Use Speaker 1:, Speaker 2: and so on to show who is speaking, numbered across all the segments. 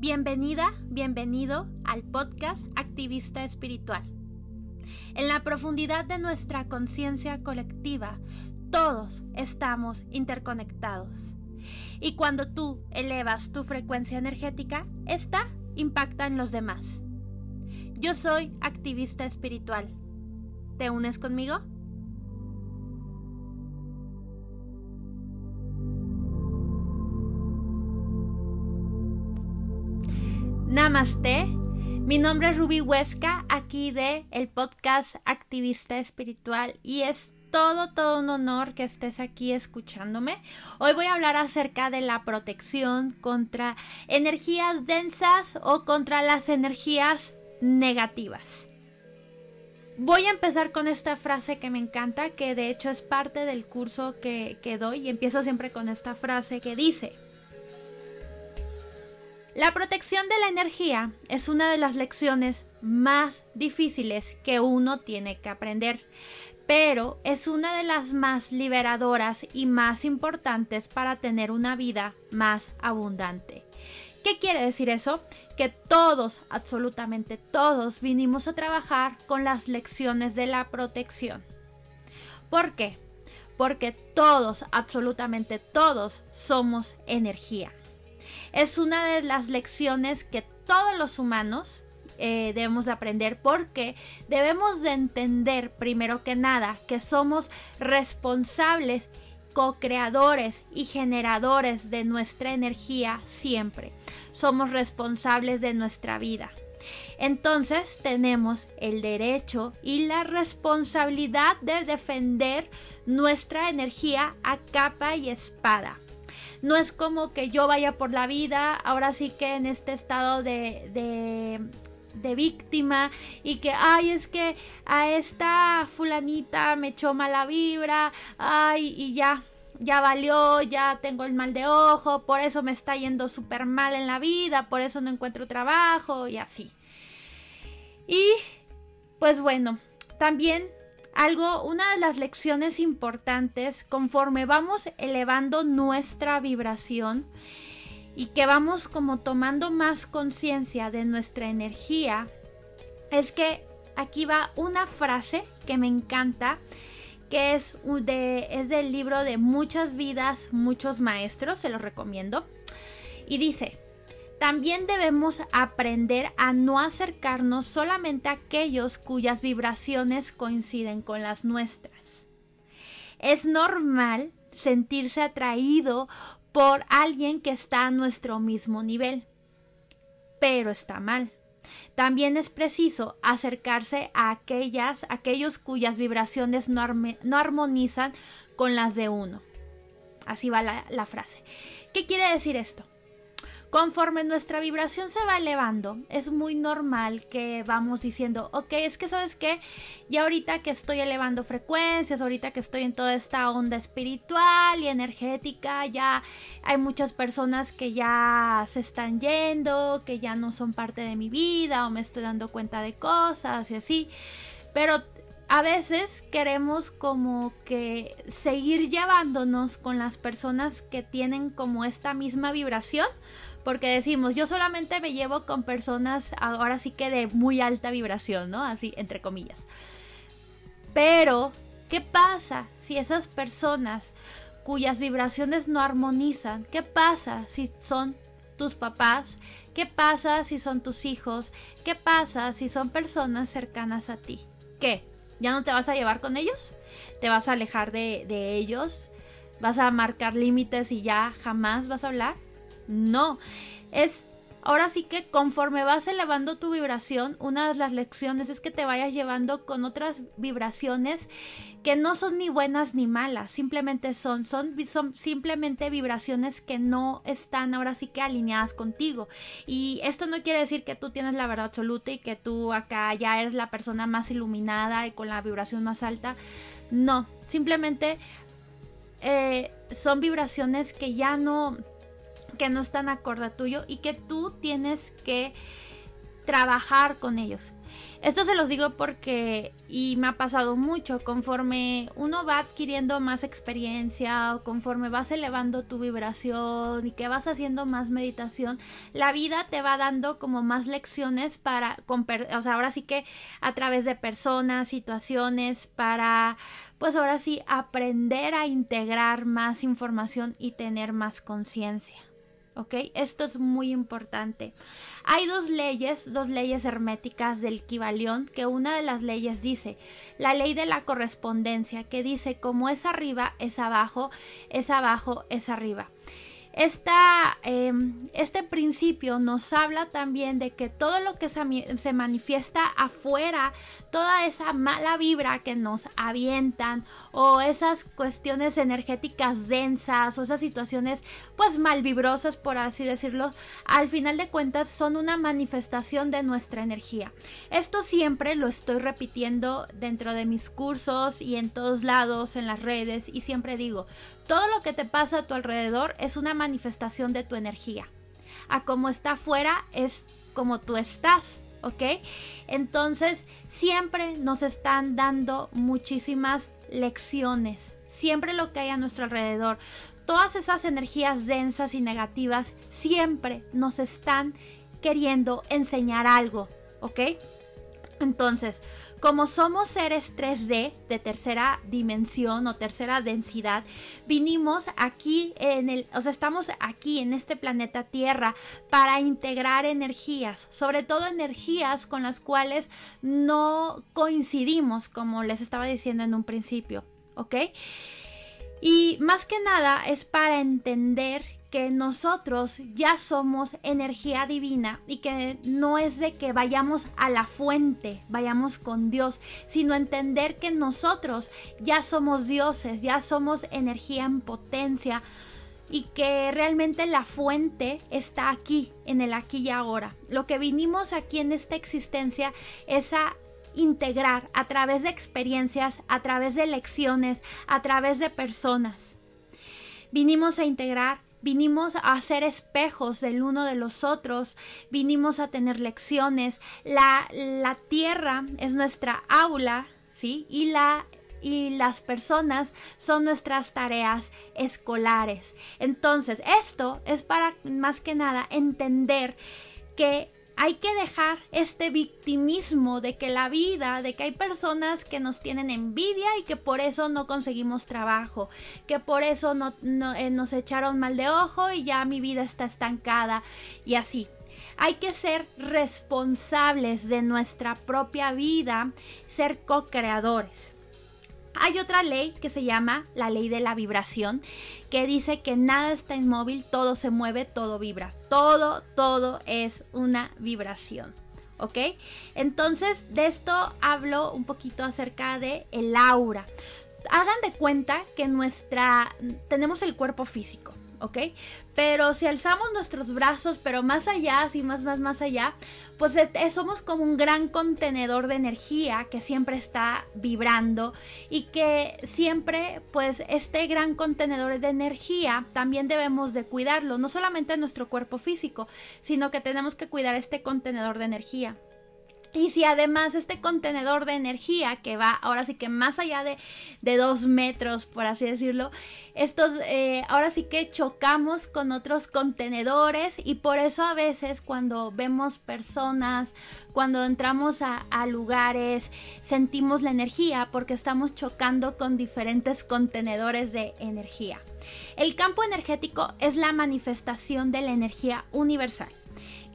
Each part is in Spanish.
Speaker 1: Bienvenida, bienvenido al podcast Activista Espiritual. En la profundidad de nuestra conciencia colectiva, todos estamos interconectados. Y cuando tú elevas tu frecuencia energética, esta impacta en los demás. Yo soy activista espiritual. ¿Te unes conmigo? Namaste. Mi nombre es Ruby Huesca, aquí de el podcast Activista Espiritual y es todo, todo un honor que estés aquí escuchándome. Hoy voy a hablar acerca de la protección contra energías densas o contra las energías negativas. Voy a empezar con esta frase que me encanta, que de hecho es parte del curso que, que doy y empiezo siempre con esta frase que dice, la protección de la energía es una de las lecciones más difíciles que uno tiene que aprender, pero es una de las más liberadoras y más importantes para tener una vida más abundante. ¿Qué quiere decir eso? Que todos, absolutamente todos, vinimos a trabajar con las lecciones de la protección. ¿Por qué? Porque todos, absolutamente todos, somos energía es una de las lecciones que todos los humanos eh, debemos de aprender porque debemos de entender primero que nada que somos responsables co-creadores y generadores de nuestra energía siempre. Somos responsables de nuestra vida. Entonces tenemos el derecho y la responsabilidad de defender nuestra energía a capa y espada. No es como que yo vaya por la vida, ahora sí que en este estado de, de, víctima y que, ay, es que a esta fulanita me echó mala vibra, ay, y ya, ya valió, ya tengo el mal de ojo, por eso me está yendo súper mal en la vida, por eso no encuentro trabajo y así. Y pues bueno, también algo, una de las lecciones importantes conforme vamos elevando nuestra vibración y que vamos como tomando más conciencia de nuestra energía, es que aquí va una frase que me encanta, que es, de, es del libro de Muchas vidas, muchos maestros, se lo recomiendo, y dice, también debemos aprender a no acercarnos solamente a aquellos cuyas vibraciones coinciden con las nuestras. Es normal sentirse atraído por alguien que está a nuestro mismo nivel, pero está mal. También es preciso acercarse a aquellas, aquellos cuyas vibraciones no, armonizan con las de uno. Así va la frase. ¿Qué quiere decir esto? Conforme nuestra vibración se va elevando, es muy normal que vamos diciendo, ok, es que sabes qué, y ahorita que estoy elevando frecuencias, ahorita que estoy en toda esta onda espiritual y energética, ya hay muchas personas que ya se están yendo, que ya no son parte de mi vida o me estoy dando cuenta de cosas y así. Pero a veces queremos como que seguir llevándonos con las personas que tienen como esta misma vibración porque decimos, yo solamente me llevo con personas ahora sí que de muy alta vibración, ¿no? Así, entre comillas. Pero, ¿qué pasa si esas personas cuyas vibraciones no armonizan, qué pasa si son tus papás? ¿Qué pasa si son tus hijos? ¿Qué pasa si son personas cercanas a ti? ¿Qué? ¿Ya no te vas a llevar con ellos? ¿Te vas a alejar de, de ellos? ¿Vas a marcar límites y ya jamás vas a hablar? No, es ahora sí que conforme vas elevando tu vibración, una de las lecciones es que te vayas llevando con otras vibraciones que no son ni buenas ni malas, simplemente son, son, son simplemente vibraciones que no están ahora sí que alineadas contigo. Y esto no quiere decir que tú tienes la verdad absoluta y que tú acá ya eres la persona más iluminada y con la vibración más alta. No, simplemente eh, son vibraciones que ya no que no están acorde a tuyo y que tú tienes que trabajar con ellos. Esto se los digo porque, y me ha pasado mucho, conforme uno va adquiriendo más experiencia o conforme vas elevando tu vibración y que vas haciendo más meditación, la vida te va dando como más lecciones para, o sea, ahora sí que a través de personas, situaciones, para, pues ahora sí, aprender a integrar más información y tener más conciencia. Esto es muy importante. Hay dos leyes, dos leyes herméticas del Kibalión, que una de las leyes dice, la ley de la correspondencia, que dice como es arriba, es abajo, es abajo, es arriba. Em, este principio nos habla también de que todo lo que se, manifiesta afuera, toda esa mala vibra que nos avientan o esas cuestiones energéticas densas o esas situaciones pues mal vibrosas por así decirlo, al final de cuentas son una manifestación de nuestra energía. Esto siempre lo estoy repitiendo dentro de mis cursos y en todos lados, en las redes y siempre digo, todo lo que te pasa a tu alrededor es una manifestación de tu energía. A como está afuera es como tú estás, ¿ok? Entonces siempre nos están dando muchísimas lecciones. Siempre lo que hay a nuestro alrededor. Todas esas energías densas y negativas siempre nos están queriendo enseñar algo, ¿ok? Entonces, como somos seres 3D de tercera dimensión o tercera densidad, vinimos aquí en el, o sea, estamos aquí en este planeta Tierra para integrar energías, sobre todo energías con las cuales no coincidimos, como les estaba diciendo en un principio, ¿ok? Y más que nada es para entender que nosotros ya somos energía divina y que no es de que vayamos a la fuente, vayamos con Dios, sino entender que nosotros ya somos dioses, ya somos energía en potencia y que realmente la fuente está aquí, en el aquí y ahora. Lo que vinimos aquí en esta existencia es a integrar a través de experiencias, a través de lecciones, a través de personas. Vinimos a integrar vinimos a ser espejos del uno de los otros, vinimos a tener lecciones, la, la tierra es nuestra aula, ¿sí? Y la y las personas son nuestras tareas escolares. Entonces, esto es para más que nada entender que hay que dejar este victimismo de que la vida, de que hay personas que nos tienen envidia y que por eso no conseguimos trabajo, que por eso no, eh, nos echaron mal de ojo y ya mi vida está estancada y así. Hay que ser responsables de nuestra propia vida, ser co-creadores. Hay otra ley que se llama la ley de la vibración, que dice que nada está inmóvil, todo se mueve, todo vibra. Todo, todo es una vibración. ¿Ok? Entonces, de esto hablo un poquito acerca de el aura. Hagan de cuenta que nuestra tenemos el cuerpo físico. ¿Ok? Pero si alzamos nuestros brazos, pero más allá, así más, más, más allá, pues somos como un gran contenedor de energía que siempre está vibrando y que siempre, pues este gran contenedor de energía también debemos de cuidarlo, no solamente nuestro cuerpo físico, sino que tenemos que cuidar este contenedor de energía. Y si además este contenedor de energía que va ahora sí que más allá de, dos metros, por así decirlo, estos eh, ahora sí que chocamos con otros contenedores y por eso a veces cuando vemos personas, cuando entramos a, a lugares, sentimos la energía porque estamos chocando con diferentes contenedores de energía. El campo energético es la manifestación de la energía universal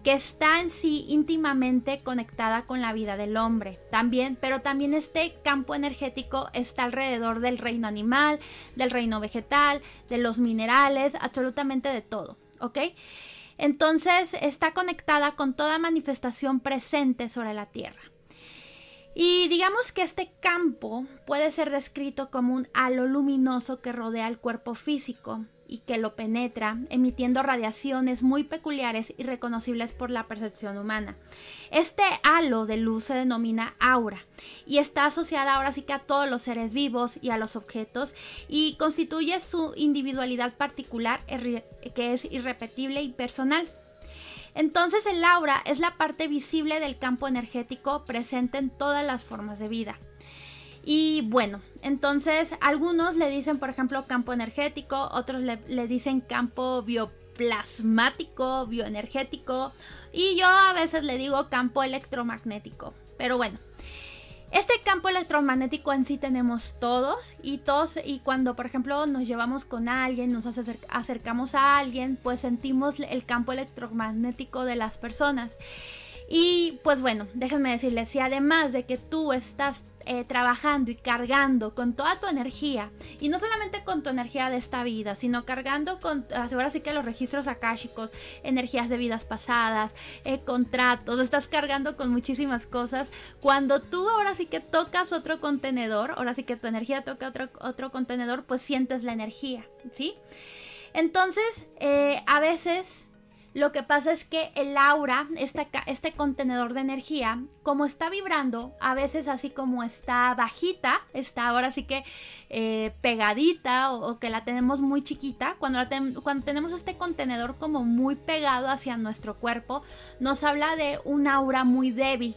Speaker 1: que está en sí íntimamente conectada con la vida del hombre. También, pero también este campo energético está alrededor del reino animal, del reino vegetal, de los minerales, absolutamente de todo, ¿ok? Entonces está conectada con toda manifestación presente sobre la Tierra. Y digamos que este campo puede ser descrito como un halo luminoso que rodea el cuerpo físico, y que lo penetra, emitiendo radiaciones muy peculiares y reconocibles por la percepción humana. Este halo de luz se denomina aura y está asociada ahora sí que a todos los seres vivos y a los objetos y constituye su individualidad particular que es irrepetible y personal. Entonces el aura es la parte visible del campo energético presente en todas las formas de vida. Y bueno, entonces algunos le dicen, por ejemplo, campo energético, otros le, dicen campo bioplasmático, bioenergético, y yo a veces le digo campo electromagnético. Pero bueno, este campo electromagnético en sí tenemos todos y todos y cuando por ejemplo nos llevamos con alguien, nos acercamos a alguien, pues sentimos el campo electromagnético de las personas. Y pues bueno, déjenme decirles, si además de que tú estás eh, trabajando y cargando con toda tu energía, y no solamente con tu energía de esta vida, sino cargando con, ahora sí que los registros akáshicos, energías de vidas pasadas, eh, contratos, estás cargando con muchísimas cosas. Cuando tú ahora sí que tocas otro contenedor, ahora sí que tu energía toca otro, otro contenedor, pues sientes la energía, ¿sí? Entonces, eh, a veces lo que pasa es que el aura, este, este contenedor de energía, como está vibrando, a veces así como está bajita, está ahora sí que eh, pegadita o, que la tenemos muy chiquita, cuando, tenemos este contenedor como muy pegado hacia nuestro cuerpo, nos habla de un aura muy débil,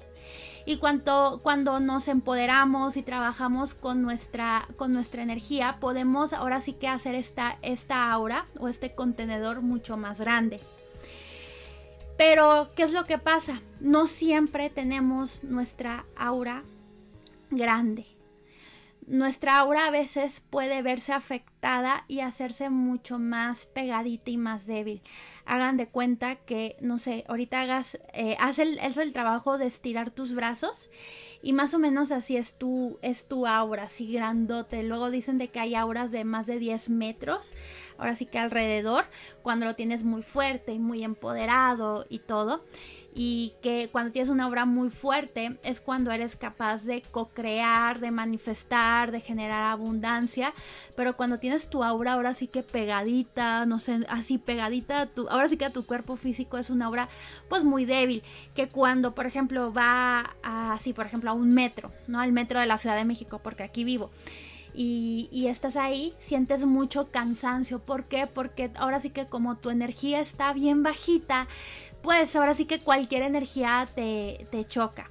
Speaker 1: y cuando, cuando nos empoderamos y trabajamos con nuestra, energía, podemos ahora sí que hacer esta aura o este contenedor mucho más grande. Pero, ¿qué es lo que pasa? No siempre tenemos nuestra aura grande. Nuestra aura a veces puede verse afectada y hacerse mucho más pegadita y más débil. Hagan de cuenta que, no sé, ahorita hagas, eh, haz el, el trabajo de estirar tus brazos y más o menos así es tu, es tu aura, así grandote. Luego dicen de que hay auras de más de 10 metros, ahora sí que alrededor, cuando lo tienes muy fuerte y muy empoderado y todo y que cuando tienes una obra muy fuerte es cuando eres capaz de co-crear, de manifestar, de generar abundancia, pero cuando tienes tu aura ahora sí que pegadita, no sé, así pegadita, tu, ahora sí que a tu cuerpo físico es una obra pues muy débil, que cuando por ejemplo va así, por ejemplo a un metro, ¿no? Al metro de la Ciudad de México, porque aquí vivo. Y, y, estás ahí, sientes mucho cansancio. ¿Por qué? Porque ahora sí que como tu energía está bien bajita, pues ahora sí que cualquier energía te, choca.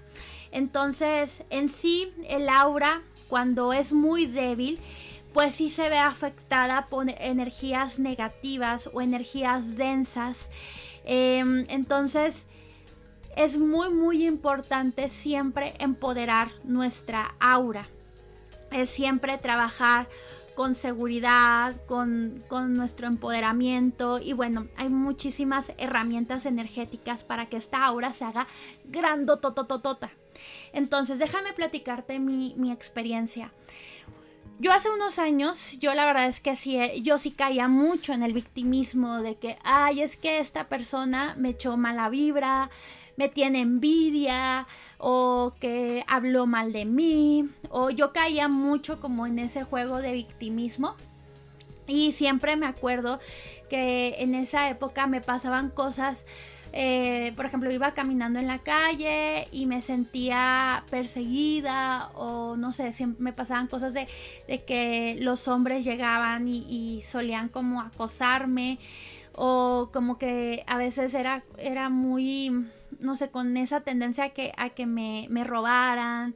Speaker 1: Entonces, en sí, el aura, cuando es muy débil, pues sí se ve afectada por energías negativas o energías densas. Em, entonces, es muy, muy importante siempre empoderar nuestra aura. Es siempre trabajar con seguridad, con, nuestro empoderamiento y bueno, hay muchísimas herramientas energéticas para que esta aura se haga grandotototota. Entonces, déjame platicarte mi, mi experiencia. Yo hace unos años, yo la verdad es que sí, yo sí caía mucho en el victimismo de que, ay, es que esta persona me echó mala vibra, me tiene envidia o que habló mal de mí o yo caía mucho como en ese juego de victimismo. Y siempre me acuerdo que en esa época me pasaban cosas eh, por ejemplo, iba caminando en la calle y me sentía perseguida o no sé, siempre me pasaban cosas de, que los hombres llegaban y, solían como acosarme o como que a veces era, era muy no sé, con esa tendencia a que, a que me, robaran.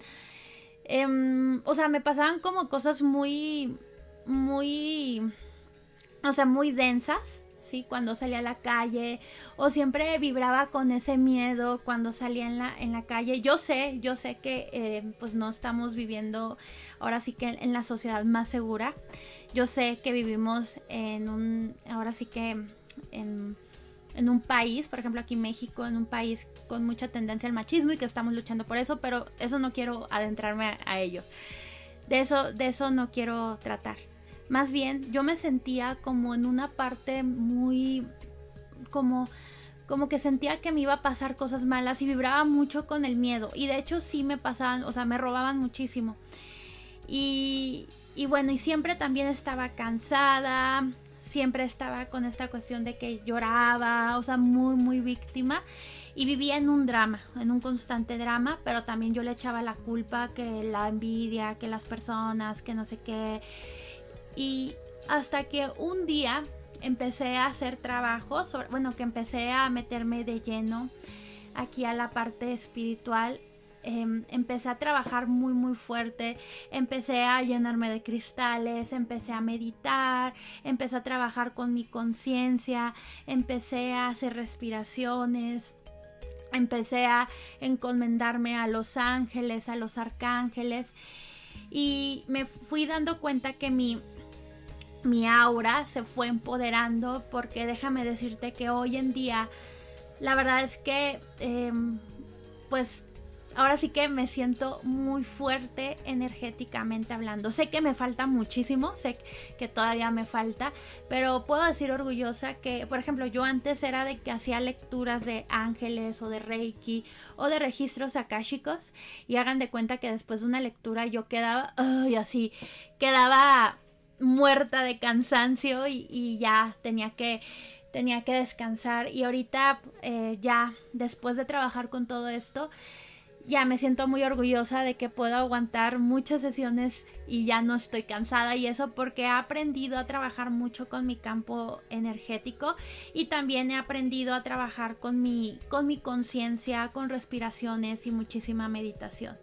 Speaker 1: Em, o sea, me pasaban como cosas muy, muy, o sea, muy densas, ¿sí? Cuando salía a la calle, o siempre vibraba con ese miedo cuando salía en la, en la calle. Yo sé, yo sé que eh, pues no estamos viviendo ahora sí que en la sociedad más segura. Yo sé que vivimos en un, ahora sí que en en un país, por ejemplo aquí México, en un país con mucha tendencia al machismo y que estamos luchando por eso, pero eso no quiero adentrarme a, ello. De eso, de eso no quiero tratar. Más bien, yo me sentía como en una parte muy como como que sentía que me iba a pasar cosas malas y vibraba mucho con el miedo. Y de hecho sí me pasaban, o sea, me robaban muchísimo. Y, y bueno, y siempre también estaba cansada, siempre estaba con esta cuestión de que lloraba, o sea, muy, muy víctima. Y vivía en un drama, en un constante drama, pero también yo le echaba la culpa que la envidia, que las personas, que no sé qué. Y hasta que un día empecé a hacer trabajo, bueno, que empecé a meterme de lleno aquí a la parte espiritual. Em, empecé a trabajar muy muy fuerte, empecé a llenarme de cristales, empecé a meditar, empecé a trabajar con mi conciencia, empecé a hacer respiraciones, empecé a encomendarme a los ángeles, a los arcángeles y me fui dando cuenta que mi mi aura se fue empoderando porque déjame decirte que hoy en día la verdad es que em, pues ahora sí que me siento muy fuerte energéticamente hablando. Sé que me falta muchísimo, sé que todavía me falta, pero puedo decir orgullosa que, por ejemplo, yo antes era de que hacía lecturas de ángeles o de Reiki o de registros akáshicos y hagan de cuenta que después de una lectura yo quedaba, ay, así, quedaba muerta de cansancio y, ya tenía que tenía que descansar y ahorita eh, ya después de trabajar con todo esto ya me siento muy orgullosa de que puedo aguantar muchas sesiones y ya no estoy cansada y eso porque he aprendido a trabajar mucho con mi campo energético y también he aprendido a trabajar con mi con mi conciencia, con respiraciones y muchísima meditación.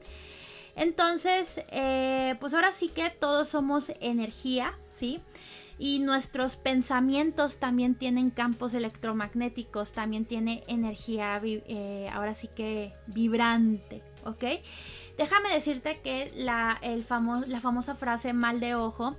Speaker 1: Entonces, eh, pues ahora sí que todos somos energía, ¿sí? y nuestros pensamientos también tienen campos electromagnéticos, también tiene energía, eh, ahora sí que vibrante, ¿ok? Déjame decirte que la, el la famosa frase mal de ojo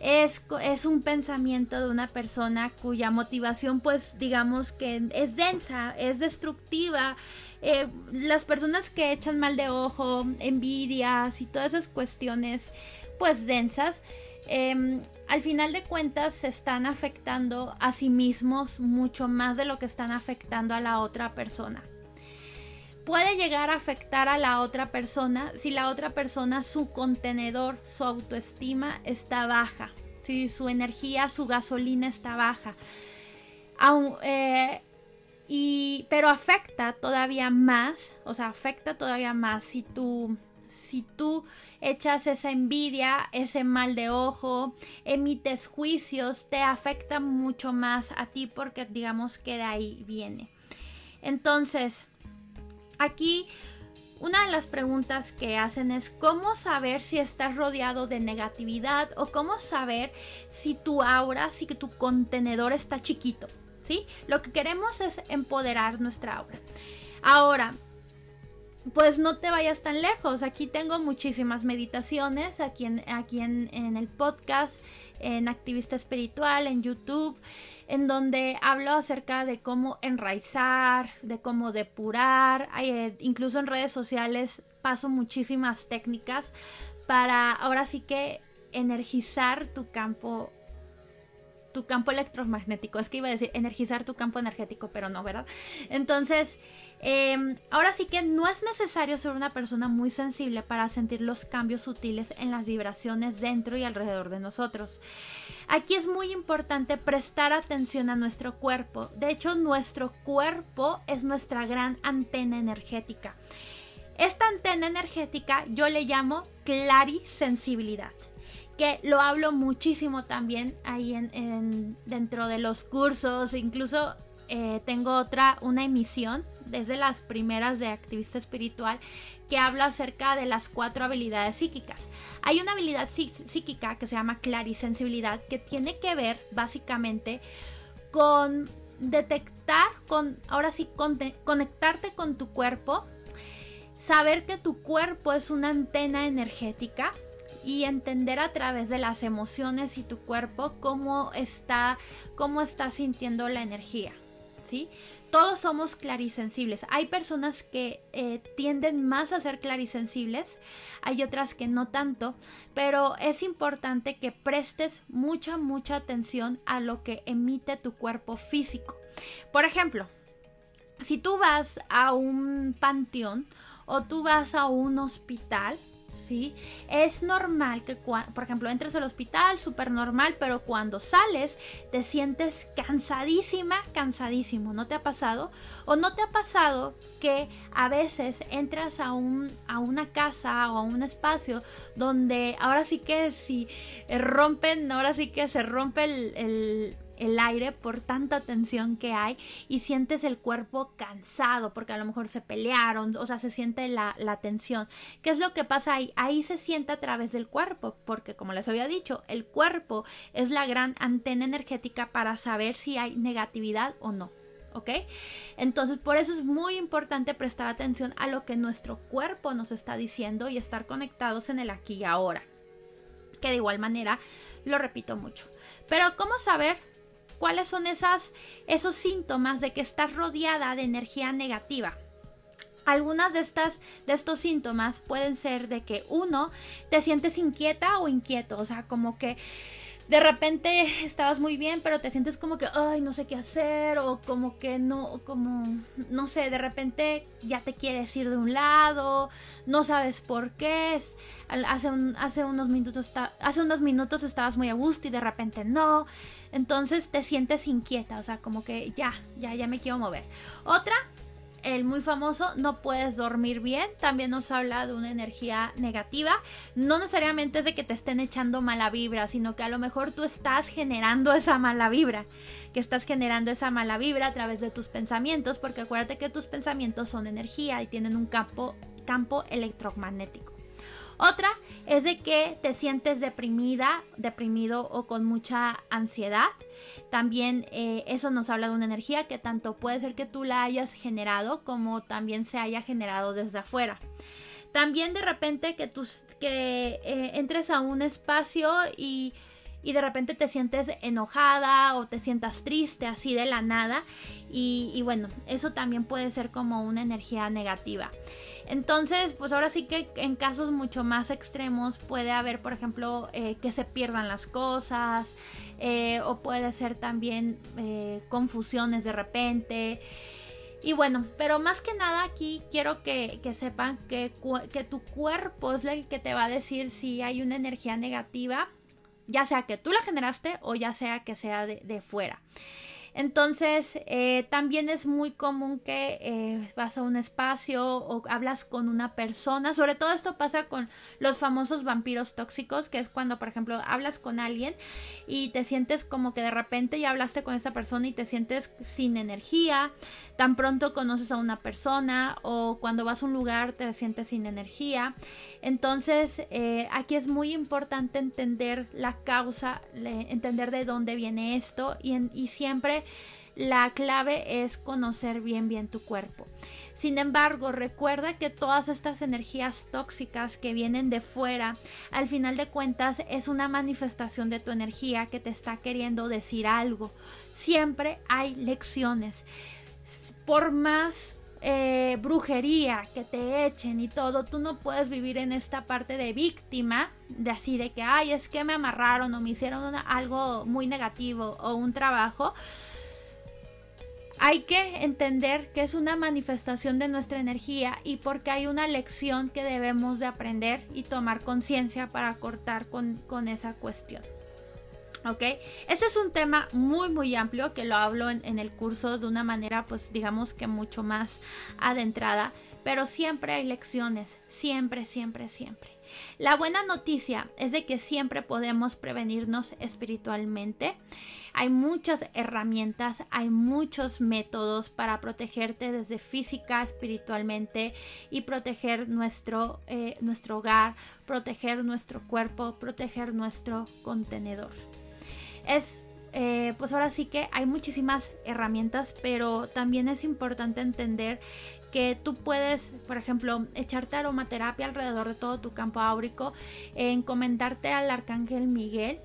Speaker 1: es, es, un pensamiento de una persona cuya motivación pues digamos que es densa, es destructiva. Eh, las personas que echan mal de ojo, envidias y todas esas cuestiones pues densas, Em, al final de cuentas se están afectando a sí mismos mucho más de lo que están afectando a la otra persona. Puede llegar a afectar a la otra persona si la otra persona, su contenedor, su autoestima está baja, si su energía, su gasolina está baja. Eh, pero afecta todavía más, o sea, afecta todavía más si tu si tú echas esa envidia, ese mal de ojo, emites juicios, te afecta mucho más a ti porque digamos que de ahí viene. Entonces, aquí una de las preguntas que hacen es cómo saber si estás rodeado de negatividad o cómo saber si tu aura, si tu contenedor está chiquito, ¿sí? Lo que queremos es empoderar nuestra aura. Ahora, pues no te vayas tan lejos. Aquí tengo muchísimas meditaciones, aquí en, aquí en, el podcast, en Activista Espiritual, en YouTube, en donde hablo acerca de cómo enraizar, de cómo depurar, eh, incluso en redes sociales paso muchísimas técnicas para ahora sí que energizar tu campo tu campo electromagnético. Es que iba a decir energizar tu campo energético, pero no, ¿verdad? Entonces, Em, ahora sí que no es necesario ser una persona muy sensible para sentir los cambios sutiles en las vibraciones dentro y alrededor de nosotros. Aquí es muy importante prestar atención a nuestro cuerpo. De hecho, nuestro cuerpo es nuestra gran antena energética. Esta antena energética yo le llamo clarisensibilidad que lo hablo muchísimo también ahí en, dentro de los cursos, incluso eh, tengo otra, una emisión desde las primeras de activista espiritual, que habla acerca de las cuatro habilidades psíquicas. Hay una habilidad psíquica que se llama clarisensibilidad, que tiene que ver básicamente con detectar, con, ahora sí, conectarte con tu cuerpo, saber que tu cuerpo es una antena energética y entender a través de las emociones y tu cuerpo cómo está, cómo está sintiendo la energía. ¿Sí? todos somos clarisensibles. Hay personas que eh, tienden más a ser clarisensibles, hay otras que no tanto, pero es importante que prestes mucha, mucha atención a lo que emite tu cuerpo físico. Por ejemplo, si tú vas a un panteón o tú vas a un hospital, ¿sí? Es normal que, por ejemplo, entres al hospital, súper normal, pero cuando sales te sientes cansadísima, cansadísimo. ¿No te ha pasado? ¿O no te ha pasado que a veces entras a, un, a una casa o a un espacio donde ahora sí que si rompen, ahora sí que se rompe el, el aire por tanta tensión que hay y sientes el cuerpo cansado porque a lo mejor se pelearon, o sea, se siente la, la tensión. ¿Qué es lo que pasa ahí? Ahí se siente a través del cuerpo, porque como les había dicho, el cuerpo es la gran antena energética para saber si hay negatividad o no. ¿ok? Entonces por eso es muy importante prestar atención a lo que nuestro cuerpo nos está diciendo y estar conectados en el aquí y ahora. Que de igual manera lo repito mucho. Pero ¿cómo saber cuáles son esas, esos síntomas de que estás rodeada de energía negativa? Algunas de estas de estos síntomas pueden ser de que uno te sientes inquieta o inquieto, o sea, como que de repente estabas muy bien, pero te sientes como que, ay, no sé qué hacer, o como que no, como, no sé, de repente ya te quieres ir de un lado, no sabes por qué. Hace, hace, unos minutos, hace unos minutos estabas muy a gusto y de repente no. Entonces te sientes inquieta, o sea, como que ya, ya, ya me quiero mover. Otra el muy famoso no puedes dormir bien, también nos habla de una energía negativa. No necesariamente es de que te estén echando mala vibra, sino que a lo mejor tú estás generando esa mala vibra, que estás generando esa mala vibra a través de tus pensamientos, porque acuérdate que tus pensamientos son energía y tienen un campo, campo electromagnético. Otra es de que te sientes deprimida, deprimido o con mucha ansiedad. También eh, eso nos habla de una energía que tanto puede ser que tú la hayas generado como también se haya generado desde afuera. También de repente que, tus, que eh, entres a un espacio y y de repente te sientes enojada o te sientas triste así de la nada y, bueno, eso también puede ser como una energía negativa. Entonces, pues ahora sí que en casos mucho más extremos puede haber, por ejemplo, eh, que se pierdan las cosas eh, o puede ser también eh, confusiones de repente. Y bueno, pero más que nada aquí quiero que, sepan que, que, tu cuerpo es el que te va a decir si hay una energía negativa ya sea que tú la generaste o ya sea que sea de, fuera. Entonces, eh, también es muy común que eh, vas a un espacio o hablas con una persona. Sobre todo esto pasa con los famosos vampiros tóxicos, que es cuando, por ejemplo, hablas con alguien y te sientes como que de repente ya hablaste con esta persona y te sientes sin energía. Tan pronto conoces a una persona o cuando vas a un lugar te sientes sin energía. Entonces, eh, aquí es muy importante entender la causa, entender de dónde viene esto y, y siempre la clave es conocer bien bien tu cuerpo. Sin embargo, recuerda que todas estas energías tóxicas que vienen de fuera, al final de cuentas es una manifestación de tu energía que te está queriendo decir algo. Siempre hay lecciones. Por más eh, brujería que te echen y todo, tú no puedes vivir en esta parte de víctima, de así de que, ay, es que me amarraron o me hicieron algo muy negativo o un trabajo hay que entender que es una manifestación de nuestra energía y porque hay una lección que debemos de aprender y tomar conciencia para cortar con, esa cuestión. ¿Ok? Este es un tema muy muy amplio que lo hablo en, en, el curso de una manera pues digamos que mucho más adentrada, pero siempre hay lecciones, siempre, siempre, siempre. La buena noticia es de que siempre podemos prevenirnos espiritualmente. Hay muchas herramientas, hay muchos métodos para protegerte desde física, espiritualmente y proteger nuestro, eh, nuestro hogar, proteger nuestro cuerpo, proteger nuestro contenedor. Es eh, pues ahora sí que hay muchísimas herramientas, pero también es importante entender que tú puedes, por ejemplo, echarte aromaterapia alrededor de todo tu campo áurico, encomendarte al arcángel Miguel,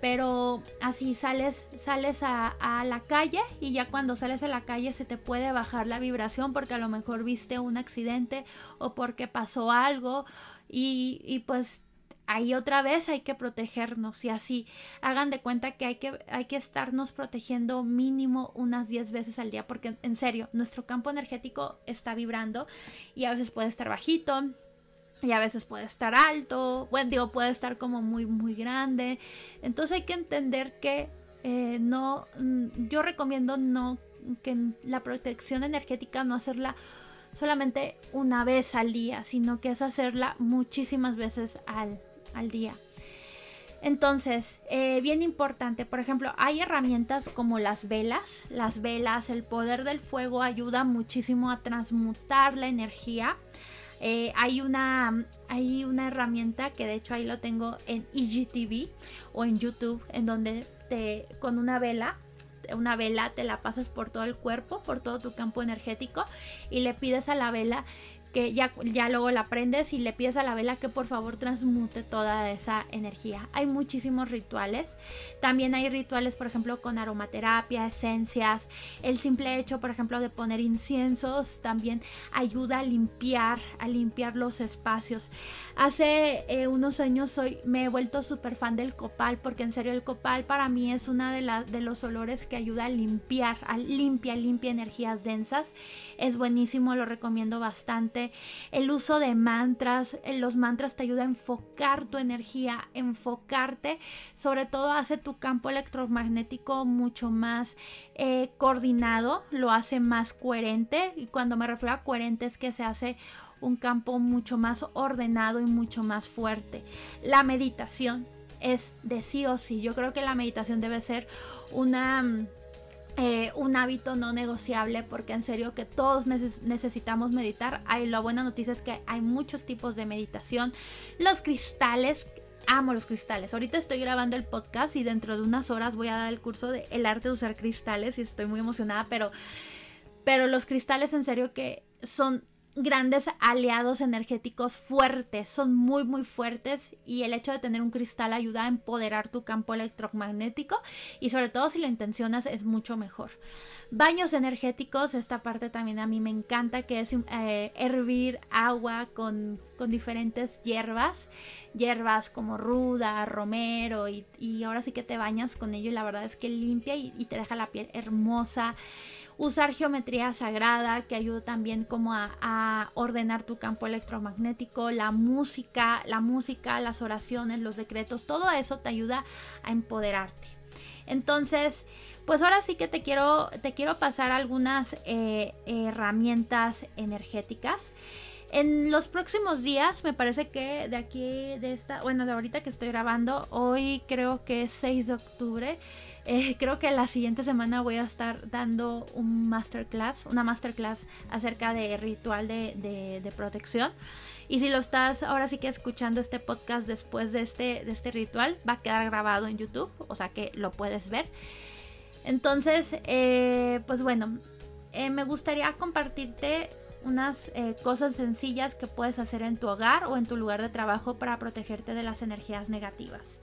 Speaker 1: pero así sales, sales a, la calle y ya cuando sales a la calle se te puede bajar la vibración porque a lo mejor viste un accidente o porque pasó algo y, y pues ahí otra vez hay que protegernos y así hagan de cuenta que hay que, hay que estarnos protegiendo mínimo unas 10 veces al día porque en serio, nuestro campo energético está vibrando y a veces puede estar bajito. Y a veces puede estar alto, bueno, digo, puede estar como muy, muy grande. Entonces hay que entender que eh, no, mm, yo recomiendo no, que la protección energética no hacerla solamente una vez al día, sino que es hacerla muchísimas veces al, al día. Entonces, eh, bien importante, por ejemplo, hay herramientas como las velas. Las velas, el poder del fuego ayuda muchísimo a transmutar la energía. Eh, hay, una, hay una herramienta que de hecho ahí lo tengo en IGTV o en YouTube, en donde te, con una vela una vela te la pasas por todo el cuerpo, por todo tu campo energético y le pides a la vela que ya, ya luego la prendes y le pides a la vela que por favor transmute toda esa energía. Hay muchísimos rituales. También hay rituales, por ejemplo, con aromaterapia, esencias. El simple hecho, por ejemplo, de poner inciensos también ayuda a limpiar, a limpiar los espacios. Hace eh, unos años soy, me he vuelto súper fan del copal porque en serio el copal para mí es una de, de los olores que ayuda a limpiar, a limpia, limpia energías densas. Es buenísimo, lo recomiendo bastante el uso de mantras, eh, los mantras te ayudan a enfocar tu energía, enfocarte, sobre todo hace tu campo electromagnético mucho más eh, coordinado, lo hace más coherente y cuando me refiero a coherente es que se hace un campo mucho más ordenado y mucho más fuerte. La meditación es de sí o sí. Yo creo que la meditación debe ser una mm, eh, un hábito no negociable porque en serio que todos necesitamos meditar. Hay, la buena noticia es que hay muchos tipos de meditación. Los cristales, amo los cristales. Ahorita estoy grabando el podcast y dentro de unas horas voy a dar el curso de el arte de usar cristales y estoy muy emocionada, pero, pero los cristales en serio que son grandes aliados energéticos fuertes, son muy muy fuertes y el hecho de tener un cristal ayuda a empoderar tu campo electromagnético y sobre todo si lo intencionas es mucho mejor. Baños energéticos, esta parte también a mí me encanta que es eh, hervir agua con, diferentes hierbas, hierbas como ruda, romero y, ahora sí que te bañas con ello y la verdad es que limpia y te deja la piel hermosa usar geometría sagrada que ayuda también como a, ordenar tu campo electromagnético, la música, la música, las oraciones, los decretos, todo eso te ayuda a empoderarte. Entonces, pues ahora sí que te quiero, te quiero pasar algunas eh, herramientas energéticas. En los próximos días, me parece que de aquí, de esta, bueno, de ahorita que estoy grabando, hoy creo que es 6 de octubre, eh, creo que la siguiente semana voy a estar dando un masterclass, una masterclass acerca de ritual de, protección. Y si lo estás ahora sí que escuchando este podcast después de este, de este ritual, va a quedar grabado en YouTube, o sea que lo puedes ver. Entonces, eh, pues bueno, eh, me gustaría compartirte unas cosas sencillas que puedes hacer en tu hogar o en tu lugar de trabajo para protegerte de las energías negativas.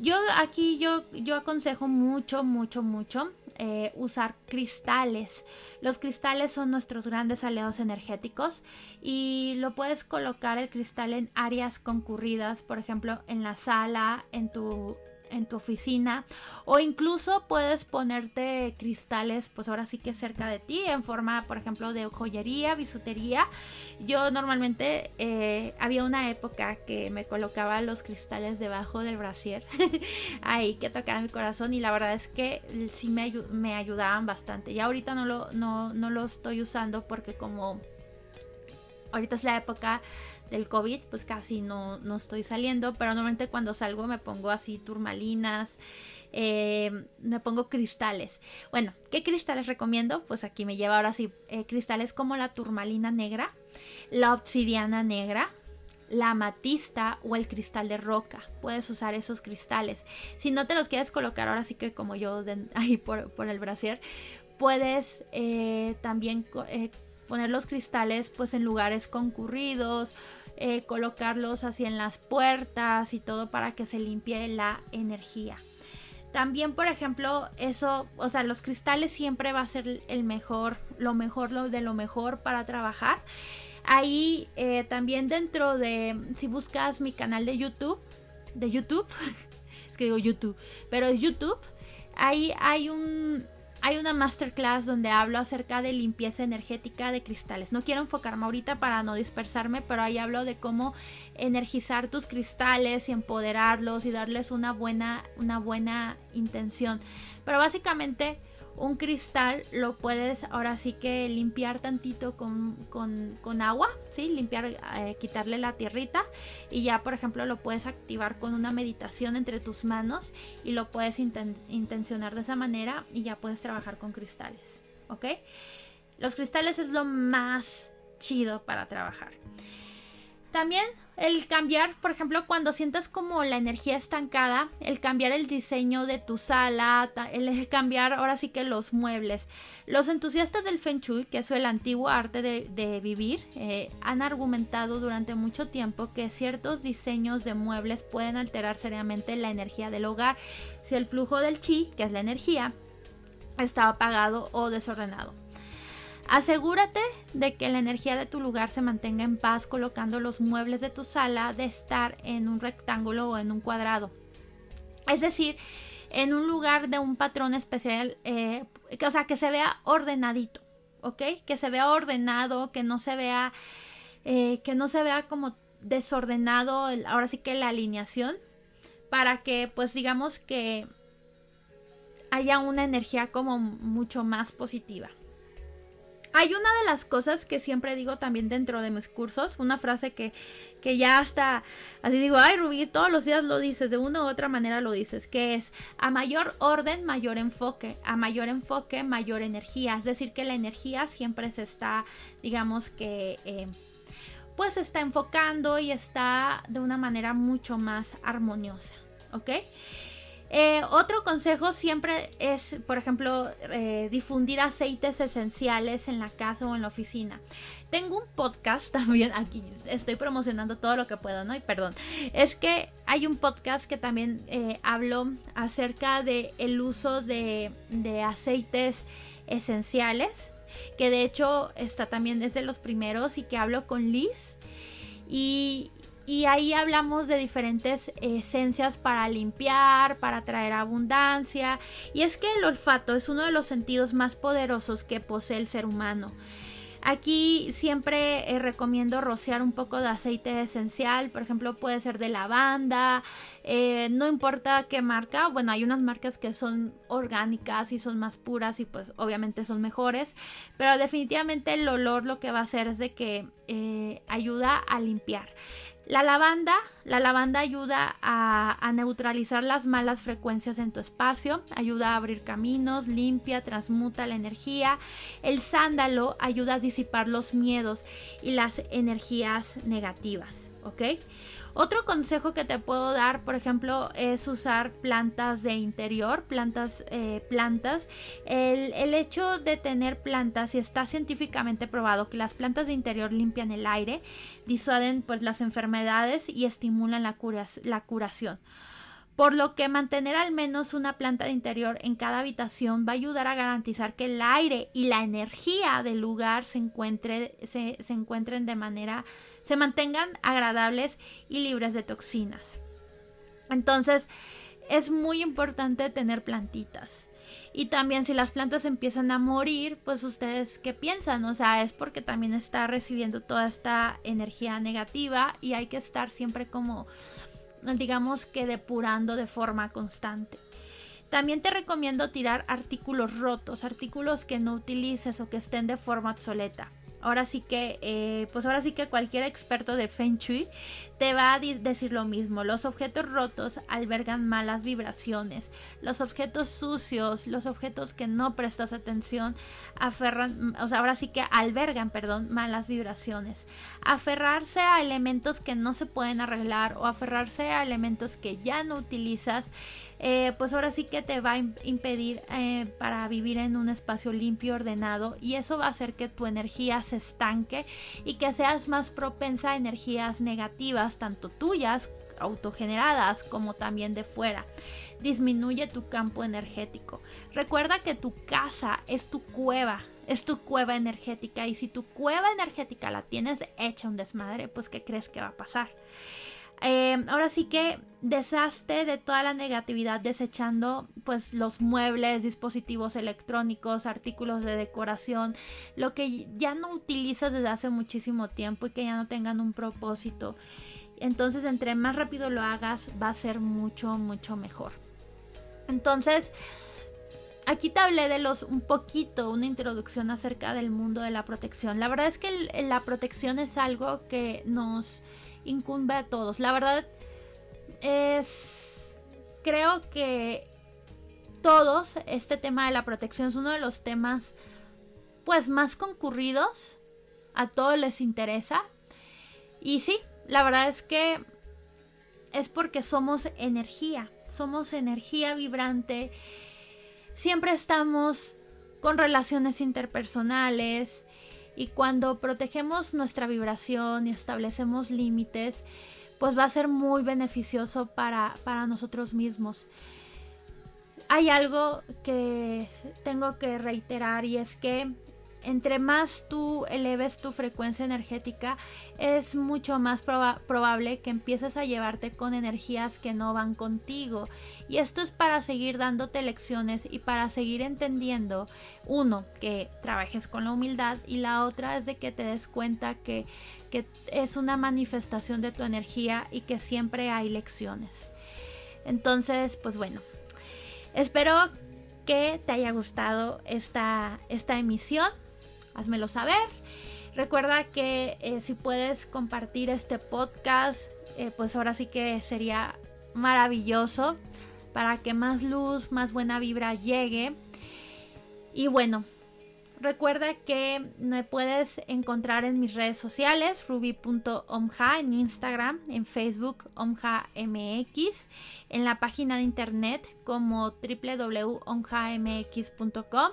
Speaker 1: Yo aquí yo, yo aconsejo mucho, mucho, mucho eh, usar cristales. Los cristales son nuestros grandes aliados energéticos y lo puedes colocar el cristal en áreas concurridas, por ejemplo, en la sala, en tu en tu oficina o incluso puedes ponerte cristales pues ahora sí que cerca de ti en forma por ejemplo de joyería, bisutería. Yo normalmente eh, había una época que me colocaba los cristales debajo del brasier ahí que tocaban mi corazón y la verdad es que sí me, me ayudaban bastante. Y ahorita no lo, no, no lo estoy usando porque como ahorita es la época del COVID, pues casi no, no estoy saliendo, pero normalmente cuando salgo me pongo así turmalinas, eh, me pongo cristales. Bueno, ¿qué cristales recomiendo? Pues aquí me lleva ahora sí eh, cristales como la turmalina negra, la obsidiana negra, la amatista o el cristal de roca. Puedes usar esos cristales. Si no te los quieres colocar ahora sí que como yo ahí por, el brasier, puedes eh, también poner los cristales pues en lugares concurridos, eh, colocarlos así en las puertas y todo para que se limpie la energía. También, por ejemplo, eso, o sea, los cristales siempre va a ser el mejor, lo mejor, lo de lo mejor para trabajar. Ahí eh, también dentro de, si buscas mi canal de YouTube, de YouTube, es que digo YouTube, pero es YouTube, ahí hay un, hay una masterclass donde hablo acerca de limpieza energética de cristales. No quiero enfocarme ahorita para no dispersarme, pero ahí hablo de cómo energizar tus cristales y empoderarlos y darles una buena, una buena intención. Pero básicamente un cristal lo puedes ahora sí que limpiar tantito con, agua, ¿sí? Limpiar, eh, quitarle la tierrita y ya por ejemplo lo puedes activar con una meditación entre tus manos y lo puedes intencionar de esa manera y ya puedes trabajar con cristales, ¿ok? Los cristales es lo más chido para trabajar. También el cambiar, por ejemplo, cuando sientas como la energía estancada, el cambiar el diseño de tu sala, el cambiar ahora sí que los muebles. Los entusiastas del Feng Shui, que es el antiguo arte de, vivir, eh, han argumentado durante mucho tiempo que ciertos diseños de muebles pueden alterar seriamente la energía del hogar si el flujo del chi, que es la energía, está apagado o desordenado. Asegúrate de que la energía de tu lugar se mantenga en paz colocando los muebles de tu sala de estar en un rectángulo o en un cuadrado. Es decir, en un lugar de un patrón especial, eh, o sea, que se vea ordenadito, ¿ok? Que se vea ordenado, que no se vea, eh, que no se vea como desordenado, ahora sí que la alineación, para que pues digamos que haya una energía como mucho más positiva. Hay una de las cosas que siempre digo también dentro de mis cursos, una frase que, que ya hasta, así digo, ay Rubí, todos los días lo dices, de una u otra manera lo dices, que es a mayor orden, mayor enfoque, a mayor enfoque, mayor energía, es decir, que la energía siempre se está, digamos que... Eh, pues se está enfocando y está de una manera mucho más armoniosa, ¿ok? Eh, otro consejo siempre es, por ejemplo, eh, difundir aceites esenciales en la casa o en la oficina. Tengo un podcast también, aquí estoy promocionando todo lo que puedo, ¿no? Y perdón, es que hay un podcast que también eh, hablo acerca del el uso de, de aceites esenciales, que de hecho está también desde los primeros y que hablo con Liz. Y, y ahí hablamos de diferentes esencias para limpiar, para traer abundancia. Y es que el olfato es uno de los sentidos más poderosos que posee el ser humano. Aquí siempre eh, recomiendo rociar un poco de aceite esencial, por ejemplo puede ser de lavanda, eh, no importa qué marca, bueno hay unas marcas que son orgánicas y son más puras y pues obviamente son mejores, pero definitivamente el olor lo que va a hacer es de que eh, ayuda a limpiar. La lavanda, la lavanda ayuda a, neutralizar las malas frecuencias en tu espacio, ayuda a abrir caminos, limpia, transmuta la energía. El sándalo ayuda a disipar los miedos y las energías negativas, ¿ok? Otro consejo que te puedo dar, por ejemplo, es usar plantas de interior, plantas, eh, plantas. El, el, hecho de tener plantas, y está científicamente probado que las plantas de interior limpian el aire, disuaden pues, las enfermedades y estimulan la, la curación por lo que mantener al menos una planta de interior en cada habitación va a ayudar a garantizar que el aire y la energía del lugar se, encuentre, se, encuentren de manera, se mantengan agradables y libres de toxinas. Entonces, es muy importante tener plantitas. Y también si las plantas empiezan a morir, pues ustedes qué piensan, o sea, es porque también está recibiendo toda esta energía negativa y hay que estar siempre como digamos que depurando de forma constante. También te recomiendo tirar artículos rotos, artículos que no utilices o que estén de forma obsoleta ahora sí que, eh, pues ahora sí que cualquier experto de Feng Shui te va a decir lo mismo. Los objetos rotos albergan malas vibraciones. Los objetos sucios, los objetos que no prestas atención, aferran, o sea, ahora sí que albergan, perdón, malas vibraciones. Aferrarse a elementos que no se pueden arreglar o aferrarse a elementos que ya no utilizas, eh, pues ahora sí que te va a impedir eh, para vivir en un espacio limpio, ordenado y eso va a hacer que tu energía se estanque y que seas más propensa a energías negativas, tanto tuyas, autogeneradas, como también de fuera. Disminuye tu campo energético. Recuerda que tu casa es tu cueva, es tu cueva energética y si tu cueva energética la tienes hecha un desmadre, pues ¿qué crees que va a pasar? Eh, ahora sí que deshazte de toda la negatividad desechando pues los muebles, dispositivos electrónicos, artículos de decoración, lo que ya no utilizas desde hace muchísimo tiempo y que ya no tengan un propósito. Entonces entre más rápido lo hagas va a ser mucho, mucho mejor. Entonces, aquí te hablé de los un poquito, una introducción acerca del mundo de la protección. La verdad es que la protección es algo que nos incumbe a todos. La verdad es, creo que todos, este tema de la protección es uno de los temas pues más concurridos. A todos les interesa. Y sí, la verdad es que es porque somos energía, somos energía vibrante siempre estamos con relaciones interpersonales y cuando protegemos nuestra vibración y establecemos límites, pues va a ser muy beneficioso para, para nosotros mismos. Hay algo que tengo que reiterar y es que entre más tú eleves tu frecuencia energética, es mucho más probable que empieces a llevarte con energías que no van contigo. Y esto es para seguir dándote lecciones y para seguir entendiendo, uno, que trabajes con la humildad y la otra es de que te des cuenta que, que es una manifestación de tu energía y que siempre hay lecciones. Entonces, pues bueno, espero que te haya gustado esta, esta emisión házmelo saber. Recuerda que eh, si puedes compartir este podcast, eh, pues ahora sí que sería maravilloso para que más luz, más buena vibra llegue. Y bueno, recuerda que me puedes encontrar en mis redes sociales, ruby.omja en Instagram, en Facebook, omjamx, en la página de internet como www.omjamx.com.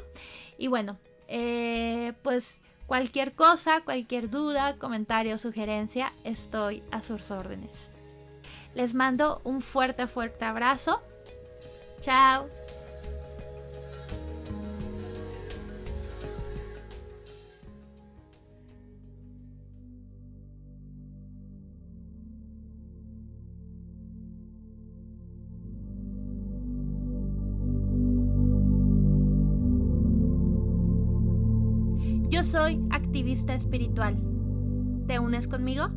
Speaker 1: Y bueno, eh, pues cualquier cosa, cualquier duda, comentario, sugerencia, estoy a sus órdenes. Les mando un fuerte, fuerte abrazo. Chao. Soy activista espiritual. ¿Te unes conmigo?